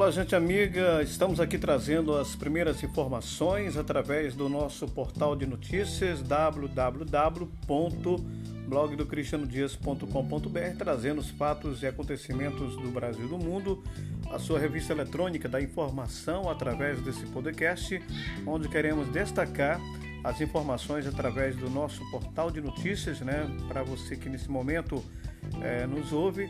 Olá, gente amiga. Estamos aqui trazendo as primeiras informações através do nosso portal de notícias www.blogdocristianodias.com.br, trazendo os fatos e acontecimentos do Brasil e do mundo, a sua revista eletrônica da informação através desse podcast, onde queremos destacar as informações através do nosso portal de notícias, né? Para você que nesse momento é, nos ouve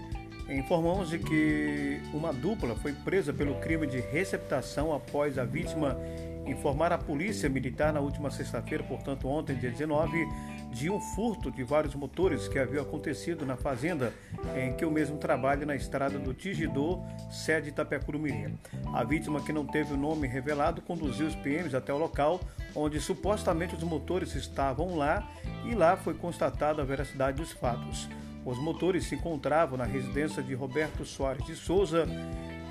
Informamos de que uma dupla foi presa pelo crime de receptação após a vítima informar a polícia militar na última sexta-feira, portanto ontem, dia 19, de um furto de vários motores que havia acontecido na fazenda em que o mesmo trabalha na estrada do Tigidor, sede Itapecurumiri. A vítima, que não teve o nome revelado, conduziu os PMs até o local onde supostamente os motores estavam lá e lá foi constatada a veracidade dos fatos. Os motores se encontravam na residência de Roberto Soares de Souza.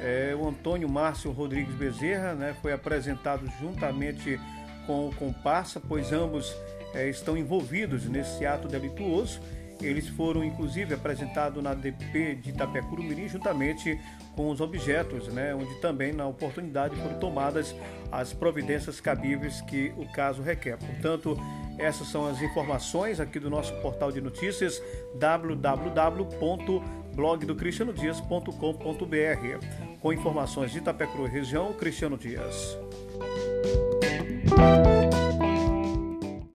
É, o Antônio Márcio Rodrigues Bezerra né, foi apresentado juntamente com o comparsa, pois ambos é, estão envolvidos nesse ato delituoso. Eles foram inclusive apresentados na DP de Itapecurumiri juntamente com os objetos, né, onde também na oportunidade foram tomadas as providências cabíveis que o caso requer. Portanto, essas são as informações aqui do nosso portal de notícias www.blogdocristianodias.com.br com informações de Itapecuru região, Cristiano Dias.